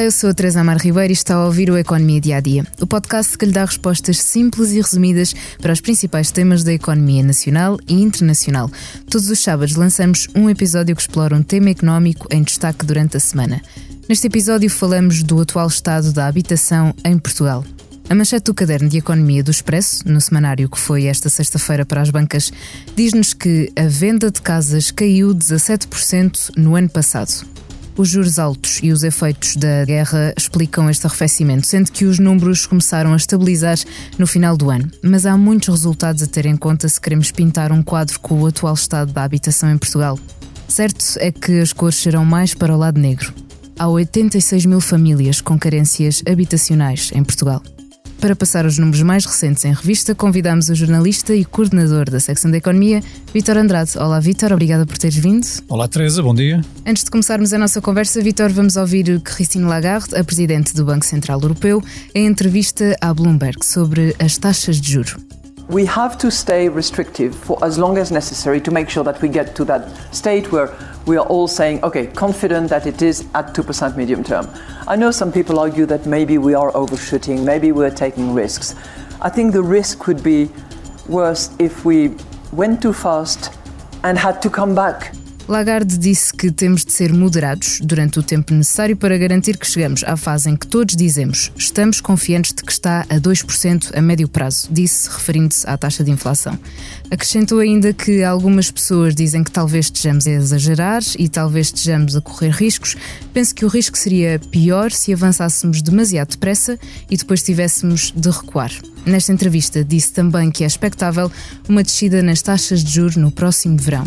Olá, eu sou a Teresa Amar Ribeiro e está a ouvir o Economia Dia a Dia, o podcast que lhe dá respostas simples e resumidas para os principais temas da economia nacional e internacional. Todos os sábados lançamos um episódio que explora um tema económico em destaque durante a semana. Neste episódio falamos do atual estado da habitação em Portugal. A manchete do caderno de economia do Expresso, no semanário que foi esta sexta-feira para as bancas, diz-nos que a venda de casas caiu 17% no ano passado. Os juros altos e os efeitos da guerra explicam este arrefecimento, sendo que os números começaram a estabilizar no final do ano. Mas há muitos resultados a ter em conta se queremos pintar um quadro com o atual estado da habitação em Portugal. Certo é que as cores serão mais para o lado negro. Há 86 mil famílias com carências habitacionais em Portugal. Para passar os números mais recentes em revista, convidamos o jornalista e coordenador da secção da Economia, Vítor Andrade. Olá, Vítor, obrigada por teres vindo. Olá, Teresa, bom dia. Antes de começarmos a nossa conversa, Vítor, vamos ouvir Christine Lagarde, a presidente do Banco Central Europeu, em entrevista à Bloomberg sobre as taxas de juro. We have to stay restrictive for as long as necessary to make sure that we get to that state where we are all saying, okay, confident that it is at 2% medium term. I know some people argue that maybe we are overshooting, maybe we're taking risks. I think the risk would be worse if we went too fast and had to come back. Lagarde disse que temos de ser moderados durante o tempo necessário para garantir que chegamos à fase em que todos dizemos estamos confiantes de que está a 2% a médio prazo, disse referindo-se à taxa de inflação. Acrescentou ainda que algumas pessoas dizem que talvez estejamos a exagerar e talvez estejamos a correr riscos. Penso que o risco seria pior se avançássemos demasiado depressa e depois tivéssemos de recuar. Nesta entrevista, disse também que é expectável uma descida nas taxas de juros no próximo verão.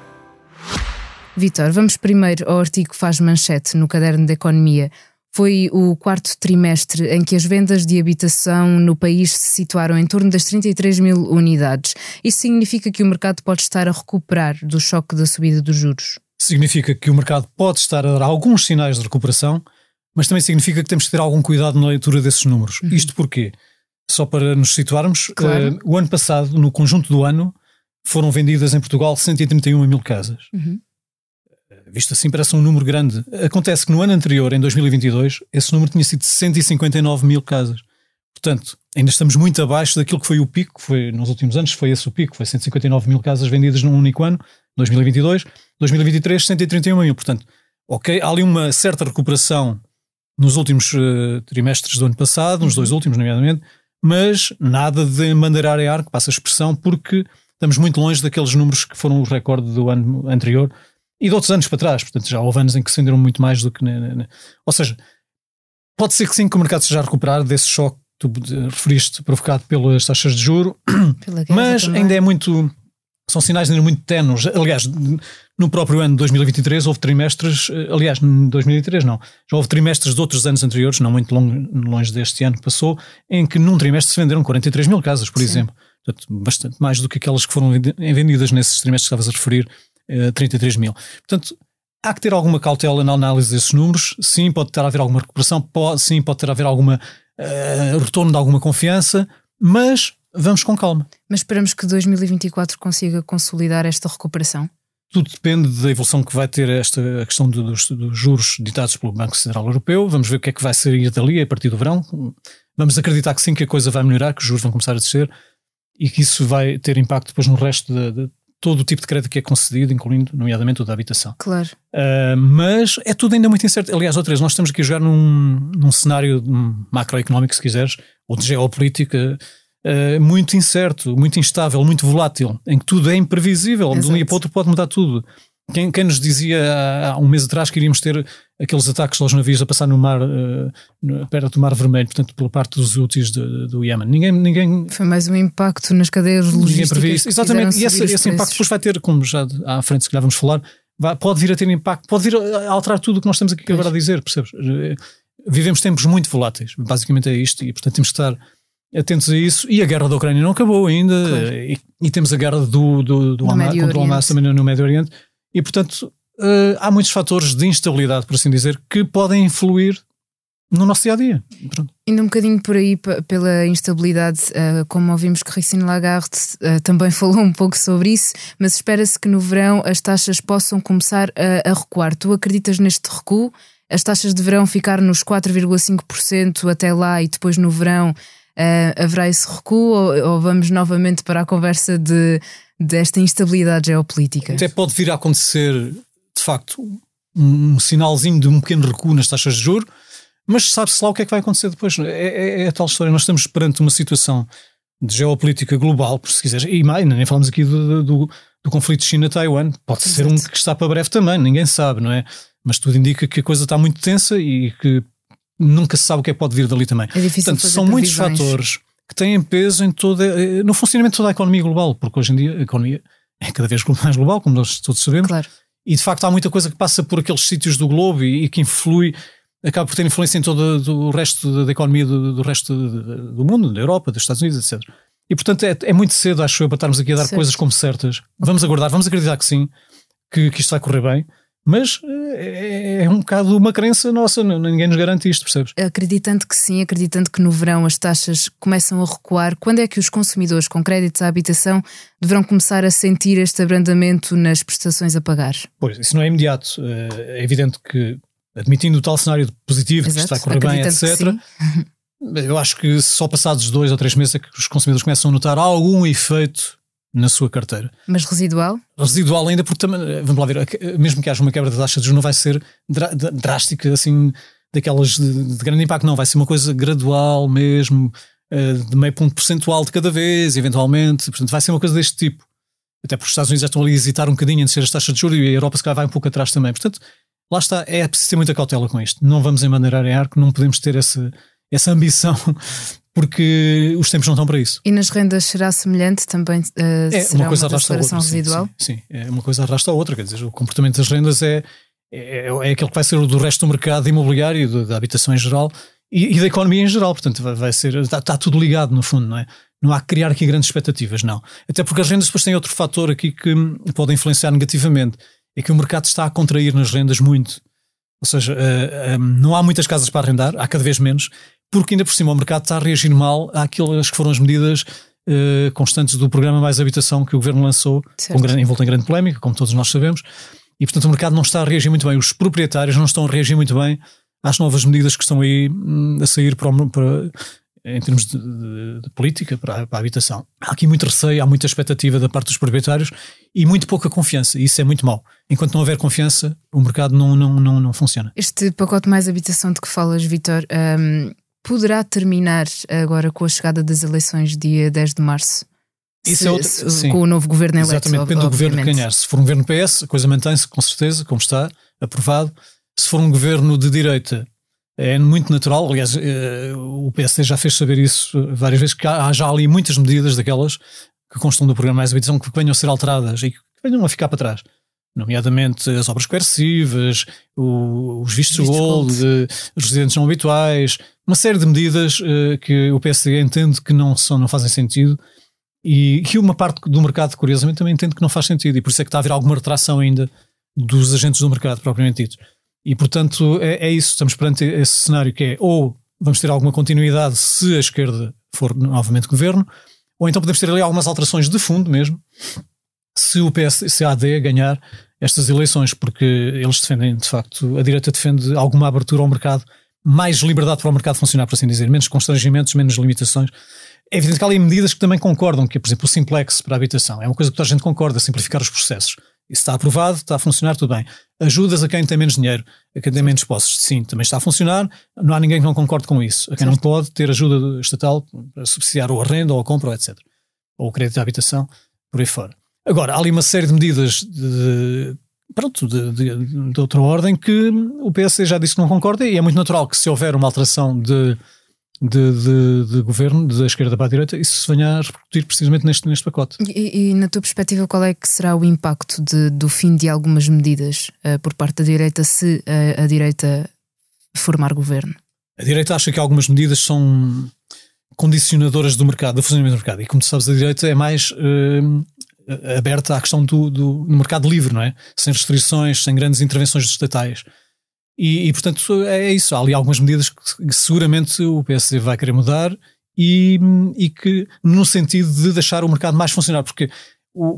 Vitor, vamos primeiro ao artigo que faz manchete no caderno da Economia. Foi o quarto trimestre em que as vendas de habitação no país se situaram em torno das 33 mil unidades. Isso significa que o mercado pode estar a recuperar do choque da subida dos juros? Significa que o mercado pode estar a dar alguns sinais de recuperação, mas também significa que temos que ter algum cuidado na leitura desses números. Uhum. Isto porquê? Só para nos situarmos, claro. uh, o ano passado, no conjunto do ano, foram vendidas em Portugal 131 mil casas. Uhum visto assim parece um número grande. Acontece que no ano anterior, em 2022, esse número tinha sido 159 mil casas. Portanto, ainda estamos muito abaixo daquilo que foi o pico, foi nos últimos anos foi esse o pico, foi 159 mil casas vendidas num único ano, 2022, 2023 131 mil. Portanto, ok, há ali uma certa recuperação nos últimos uh, trimestres do ano passado, nos dois uhum. últimos, nomeadamente, mas nada de mandeirar a ar, que passa a expressão, porque estamos muito longe daqueles números que foram o recorde do ano anterior, e de outros anos para trás. Portanto, já houve anos em que se venderam muito mais do que. Na, na, ou seja, pode ser que sim, que o mercado seja a recuperar desse choque que tu referiste, provocado pelas taxas de juro, mas também. ainda é muito. São sinais ainda muito tenos. Aliás, no próprio ano de 2023 houve trimestres, eh, aliás, em 2023 não, já houve trimestres de outros anos anteriores, não muito longe, longe deste ano que passou, em que num trimestre se venderam 43 mil casas, por Sim. exemplo. Portanto, bastante mais do que aquelas que foram vendidas nesses trimestres que estavas a referir 33 eh, mil. Portanto, há que ter alguma cautela na análise desses números. Sim, pode ter a haver alguma recuperação, pode, sim, pode ter a haver alguma uh, retorno de alguma confiança, mas vamos com calma. Mas esperamos que 2024 consiga consolidar esta recuperação? Tudo depende da evolução que vai ter esta a questão dos, dos, juros ditados pelo Banco Central Europeu. Vamos ver o que é que vai sair dali a partir do verão. Vamos acreditar que sim, que a coisa vai melhorar, que os juros vão começar a descer e que isso vai ter impacto depois no resto de, de todo o tipo de crédito que é concedido, incluindo, nomeadamente, o da habitação. Claro. Uh, mas é tudo ainda muito incerto. Aliás, outras, nós estamos aqui a jogar num, num cenário macroeconómico, se quiseres, ou de geopolítica, uh, muito incerto, muito instável, muito volátil, em que tudo é imprevisível. Exato. De um dia para o outro pode mudar tudo. Quem, quem nos dizia há, um mês atrás que iríamos ter aqueles ataques aos navios a passar no mar, uh, perto do Mar Vermelho, portanto, pela parte dos úteis do Iémen. Ninguém, ninguém. Foi mais um impacto nas cadeias logísticas. Exatamente, e esse, esse impacto depois vai ter, como já à frente, se calhar vamos falar, vai, pode vir a ter impacto, pode vir a alterar tudo o que nós estamos aqui agora a dizer, percebes? Vivemos tempos muito voláteis, basicamente é isto, e portanto temos que estar atentos a isso. E a guerra da Ucrânia não acabou ainda, claro. e, e, temos a guerra do, do, do Hamas, contra o Hamas também no Médio Oriente, e portanto uh, há muitos fatores de instabilidade, por assim dizer, que podem influir no nosso dia a dia. Indo um bocadinho por aí pela instabilidade, uh, como ouvimos que Christine Lagarde uh, também falou um pouco sobre isso, mas espera-se que no verão as taxas possam começar a, a, recuar. Tu acreditas neste recuo? As taxas deverão ficar nos 4,5% até lá e depois no verão uh, haverá esse recuo ou, ou, vamos novamente para a conversa de, desta instabilidade geopolítica? Até pode vir a acontecer, de facto, um, um sinalzinho de um pequeno recuo nas taxas de juros mas sabe-se lá o que é que vai acontecer depois. É, é, é, a tal história. Nós estamos perante uma situação de geopolítica global, por se quiseres, e mais, nem falamos aqui do, do, do conflito China-Taiwan, pode Exato. ser um que está para breve também, ninguém sabe, não é? Mas tudo indica que a coisa está muito tensa e que nunca se sabe o que é que pode vir dali também. É difícil Portanto, são muitos fatores que têm peso em toda, eh, no funcionamento de toda a economia global, porque hoje em dia a economia é cada vez mais global, como nós todos sabemos, claro. e de facto há muita coisa que passa por aqueles sítios do globo e, e que influi acaba por ter influência em todo o resto da economia do, do resto do mundo, da Europa, dos Estados Unidos, etc. E portanto é, é muito cedo, acho eu, para estarmos aqui a dar certo. coisas como certas. Vamos aguardar, vamos acreditar que sim, que, que isto vai correr bem. Mas é, é, um bocado uma crença nossa, ninguém nos garante isto, percebes? Acreditando que sim, acreditando que no verão as taxas começam a recuar, quando é que os consumidores com créditos à habitação deverão começar a sentir este abrandamento nas prestações a pagar? Pois, isso não é imediato. É evidente que admitindo o tal cenário positivo, Exato, que está a correr bem, etc. Eu acho que só passados dois ou três meses é que os consumidores começam a notar algum efeito na sua carteira. Mas residual? Residual ainda, porque também, vamos lá ver, mesmo que haja uma quebra da taxa de juros, não vai ser drástica, assim, daquelas de, de, grande impacto, não, vai ser uma coisa gradual mesmo, eh, de meio ponto percentual de cada vez, eventualmente, portanto vai ser uma coisa deste tipo. Até porque os Estados Unidos já estão ali a hesitar um bocadinho em descer as taxas de juros e a Europa se calhar vai um pouco atrás também. Portanto, lá está, é preciso ter muita cautela com isto. Não vamos embaneirar em arco, não podemos ter essa, essa ambição, porque os tempos não estão para isso. E nas rendas será semelhante também? Uh, é, uma coisa uma arrasta a outra. Residual? Sim, sim, é uma coisa arrasta a outra. Quer dizer, o comportamento das rendas é, é, é aquele que vai ser o do resto do mercado imobiliário, da habitação em geral e, e, da economia em geral. Portanto, vai, vai ser, está, está, tudo ligado no fundo, não é? Não há que criar aqui grandes expectativas, não. Até porque as rendas depois têm outro fator aqui que pode influenciar negativamente. É que o mercado está a contrair nas rendas muito. Ou seja, uh, eh, um, eh, não há muitas casas para arrendar, há cada vez menos, porque ainda por cima o mercado está a reagir mal àquelas que foram as medidas uh, constantes do programa Mais Habitação que o governo lançou, com grande, envolto em grande polémica, como todos nós sabemos, e portanto o mercado não está a reagir muito bem, os proprietários não estão a reagir muito bem às novas medidas que estão aí hum, a sair para, para, em termos de, de, de política para, para, a habitação. Há aqui muito receio, há muita expectativa da parte dos proprietários e muito pouca confiança. Isso é muito mau. Enquanto não houver confiança, o mercado não, não, não, não funciona. Este pacote mais habitação de que falas, Vitor, um, poderá terminar agora com a chegada das eleições dia 10 de março? Isso se, é outro, se, com o novo governo eleito. Exatamente, depende do governo que ganhar. Se for um governo PS, a coisa mantém-se com certeza, como está, aprovado. Se for um governo de direita, é muito natural. Aliás, eh, o PSD já fez saber isso várias vezes, que há já ali muitas medidas daquelas que constam do programa Mais Habitação que venham a ser alteradas e que venham a ficar para trás. Nomeadamente as obras coercivas, os vistos Visto gold, os residentes não habituais, uma série de medidas uh, que o PSD entende que não, são, não fazem sentido e que uma parte do mercado, curiosamente, também entende que não faz sentido e por isso é que está a haver alguma retração ainda dos agentes do mercado, propriamente dito. E, portanto, é, é isso. Estamos perante esse cenário que é ou vamos ter alguma continuidade se a esquerda for novamente governo, ou então podemos ter ali algumas alterações de fundo mesmo, se o PS, se a AD ganhar estas eleições, porque eles defendem, de facto, a direita defende alguma abertura ao mercado, mais liberdade para o mercado funcionar, por assim dizer, menos constrangimentos, menos limitações. É evidente que há ali medidas que também concordam, que é, por exemplo, o simplex para a habitação. É uma coisa que toda a gente concorda, simplificar os processos. Isso está aprovado, está a funcionar, tudo bem. Ajudas a quem tem menos dinheiro, a quem tem menos posses, sim, também está a funcionar. Não há ninguém que não concorde com isso. A quem certo. não pode ter ajuda estatal para subsidiar o arrendo ou a compra, etc. Ou o crédito de habitação, por aí fora. Agora, há ali uma série de medidas de, pronto, de, de, de, outra ordem que o PSD já disse que não concorda e é muito natural que se houver uma alteração de, de, de, governo, da esquerda para a direita, isso se venha a repercutir precisamente neste, neste pacote. E, e na tua perspectiva, qual é que será o impacto do fim de algumas medidas uh, por parte da direita se a, a direita formar governo? A direita acha que algumas medidas são condicionadoras do mercado, do funcionamento do mercado. E como tu sabes, a direita é mais uh, aberta à questão do, do, do, mercado livre, não é? Sem restrições, sem grandes intervenções estatais. E, e, portanto é isso. Há ali algumas medidas que, seguramente o PSD vai querer mudar e, e, que no sentido de deixar o mercado mais funcionar, porque o,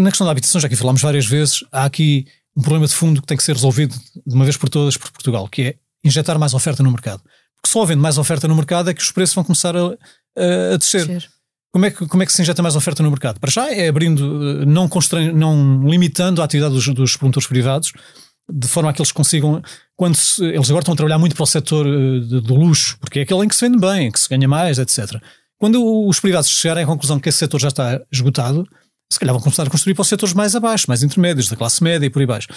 na questão da habitação, já que falámos várias vezes, há aqui um problema de fundo que tem que ser resolvido de uma vez por todas por Portugal, que é injetar mais oferta no mercado. Porque só havendo mais oferta no mercado é que os preços vão começar a, a, a descer. descer. Como é, que, como é que se injeta mais oferta no mercado? Para já é abrindo, não, constran... não limitando a atividade dos, dos promotores privados, de forma a que eles consigam, quando se, eles agora estão a trabalhar muito para o setor uh, do luxo, porque é aquele em que se vende bem, que se ganha mais, etc. Quando os privados chegarem à conclusão que esse setor já está esgotado, se calhar vão começar a construir para os setores mais abaixo, mais intermédios, da classe média e por aí baixo.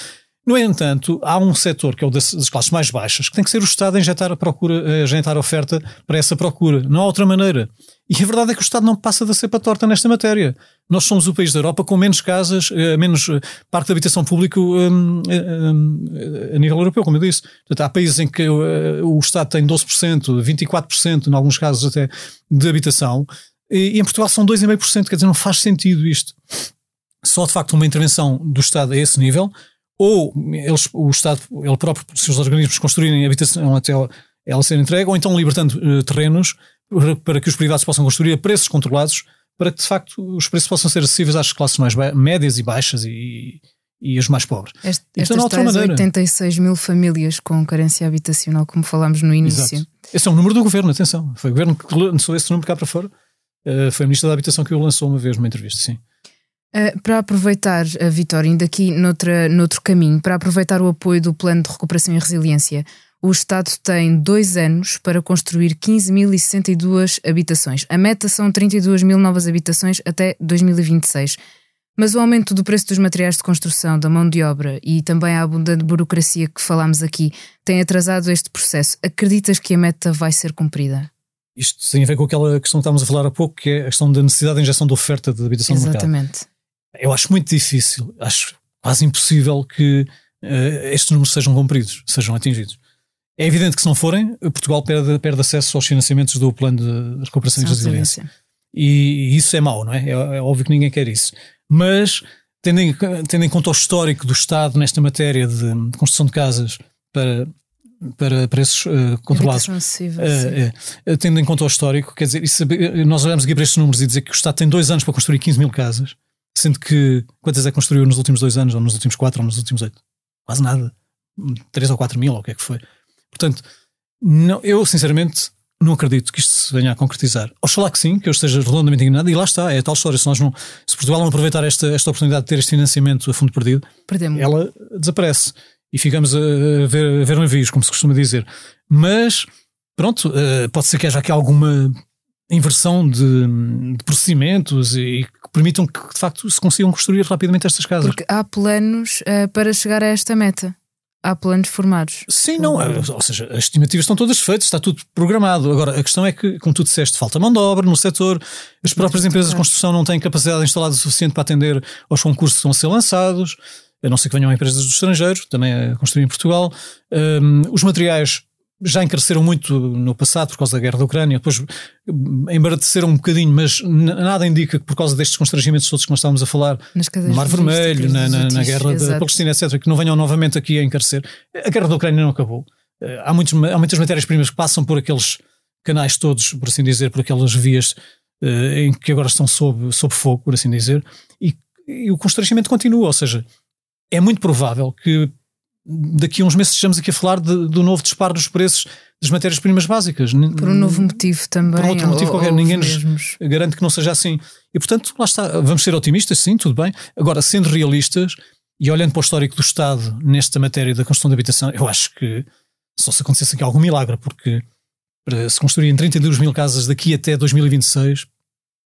No entanto, há um setor que é o das, das, classes mais baixas que tem que ser o Estado a injetar a procura, a injetar a oferta para essa procura. Não há outra maneira. E a verdade é que o Estado não passa da cepa torta nesta matéria. Nós somos o país da Europa com menos casas, eh, menos eh, parque de habitação público um, um, a nível europeu, como eu disse. Portanto, há países em que o, Estado tem 12%, 24%, em alguns casos até, de habitação, e em Portugal são 2,5%. Quer dizer, não faz sentido isto. Só de facto uma intervenção do Estado a esse nível ou eles, o Estado, ele próprio, os seus organismos construírem habitação até ela ser entregue, ou então libertando uh, terrenos para, para, que os privados possam construir a preços controlados, para que de facto os preços possam ser acessíveis às classes mais médias e baixas e, e as mais pobres. Este, e, portanto, estas tais 86 mil famílias com carência habitacional, como falámos no início. Exato. Esse é o número do governo, atenção. Foi o governo que lançou esse número cá para fora. Uh, foi a Ministra da Habitação que o lançou uma vez numa entrevista, sim. Uh, para aproveitar, a Vitória, ainda aqui noutra, noutro caminho, para aproveitar o apoio do Plano de Recuperação e Resiliência, o Estado tem dois anos para construir 15.062 habitações. A meta são 32 mil novas habitações até 2026. Mas o aumento do preço dos materiais de construção, da mão de obra e também a abundante burocracia que falámos aqui tem atrasado este processo. Acreditas que a meta vai ser cumprida? Isto tem a ver com aquela questão que estávamos a falar há pouco, que é a questão da necessidade de injeção de oferta de habitação Exatamente. no mercado. Exatamente. Eu acho muito difícil, acho quase impossível que uh, estes números sejam cumpridos, sejam atingidos. É evidente que se não forem, Portugal perde, perde acesso aos financiamentos do plano de recuperação e resiliência. E, isso é mau, não é? é? é? óbvio que ninguém quer isso. Mas, tendo em, tendo em conta o histórico do Estado nesta matéria de, de construção de casas para, para preços uh, controlados, uh, tendo em conta o histórico, quer dizer, nós olhamos aqui para estes números e dizer que o Estado tem dois anos para construir 15 mil casas Sendo que quantas é que construiu nos últimos dois anos, ou nos últimos quatro, ou nos últimos oito? Quase nada. Três ou quatro mil, ou o que é que foi. Portanto, não, eu sinceramente não acredito que isto se venha a concretizar. Oxalá que sim, que eu esteja redondamente enganado, e lá está, é a tal história. Se, nós não, se Portugal não aproveitar esta, esta oportunidade de ter este financiamento a fundo perdido, Perdemos. ela desaparece e ficamos a ver, a ver navios, como se costuma dizer. Mas, pronto, uh, pode ser que haja aqui alguma inversão de, de procedimentos e permitam que de facto se consigam construir rapidamente estas casas. Porque há planos uh, para chegar a esta meta. Há planos formados. Sim, não, eh, ou seja, as estimativas estão todas feitas, está tudo programado. Agora, a questão é que, como tu disseste, falta mão de obra no setor, as próprias empresas de construção não têm capacidade instalada suficiente para atender aos concursos que estão a ser lançados, a não ser que venham empresas do estrangeiro, também a construir em Portugal. Um, os materiais já encareceram muito no passado por causa da guerra da Ucrânia, depois embarateceram um bocadinho, mas nada indica que por causa destes constrangimentos todos que nós estávamos a falar, no Mar Vermelho, na, na, na guerra exato. da Palestina, etc., que não venham novamente aqui a encarecer. A guerra da Ucrânia não acabou. Eh, há, muitos, há muitas matérias-primas que passam por aqueles canais todos, por assim dizer, por aquelas vias uh, em que agora estão sob, sob fogo, por assim dizer, e, e o constrangimento continua, ou seja, é muito provável que daqui a uns meses estejamos aqui a falar de, do novo disparo dos preços das matérias-primas básicas. Por um novo motivo também. Por outro motivo ou, qualquer. Ou Ninguém nos garante que não seja assim. E portanto, lá está. Vamos ser otimistas, sim, tudo bem. Agora, sendo realistas e olhando para o histórico do Estado nesta matéria da construção de habitação, eu acho que só se acontecesse aqui algum milagre, porque para se construírem 32 mil casas daqui até 2026,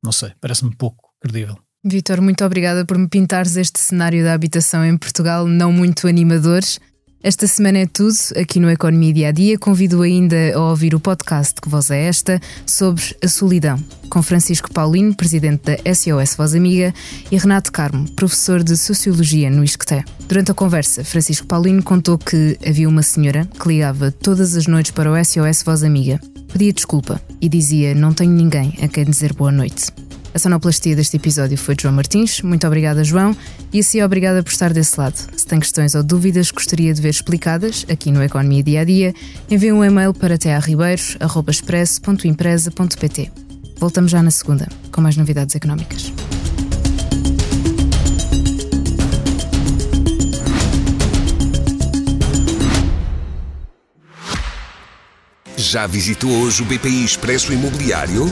não sei, parece-me pouco credível. Vitor, muito obrigada por me pintares este cenário da habitação em Portugal, não muito animadores, Esta semana é tudo aqui no Economia Dia a Dia. Convido ainda a ouvir o podcast Que Voz é Esta sobre a solidão, com Francisco Paulino, presidente da SOS Voz Amiga, e Renato Carmo, professor de Sociologia no ISCTE. Durante a conversa, Francisco Paulino contou que havia uma senhora que ligava todas as noites para o SOS Voz Amiga. Pedia desculpa e dizia: Não tenho ninguém a quem dizer boa noite. A sonoplastia deste episódio foi de João Martins. Muito obrigada, João. E assim, obrigada por estar desse lado. Se tem questões ou dúvidas que gostaria de ver explicadas aqui no Economia Dia a Dia, envie um e-mail para tearribeiros.express.empresa.pt. Voltamos já na segunda, com mais novidades económicas. Já visitou hoje o BPI Expresso Imobiliário?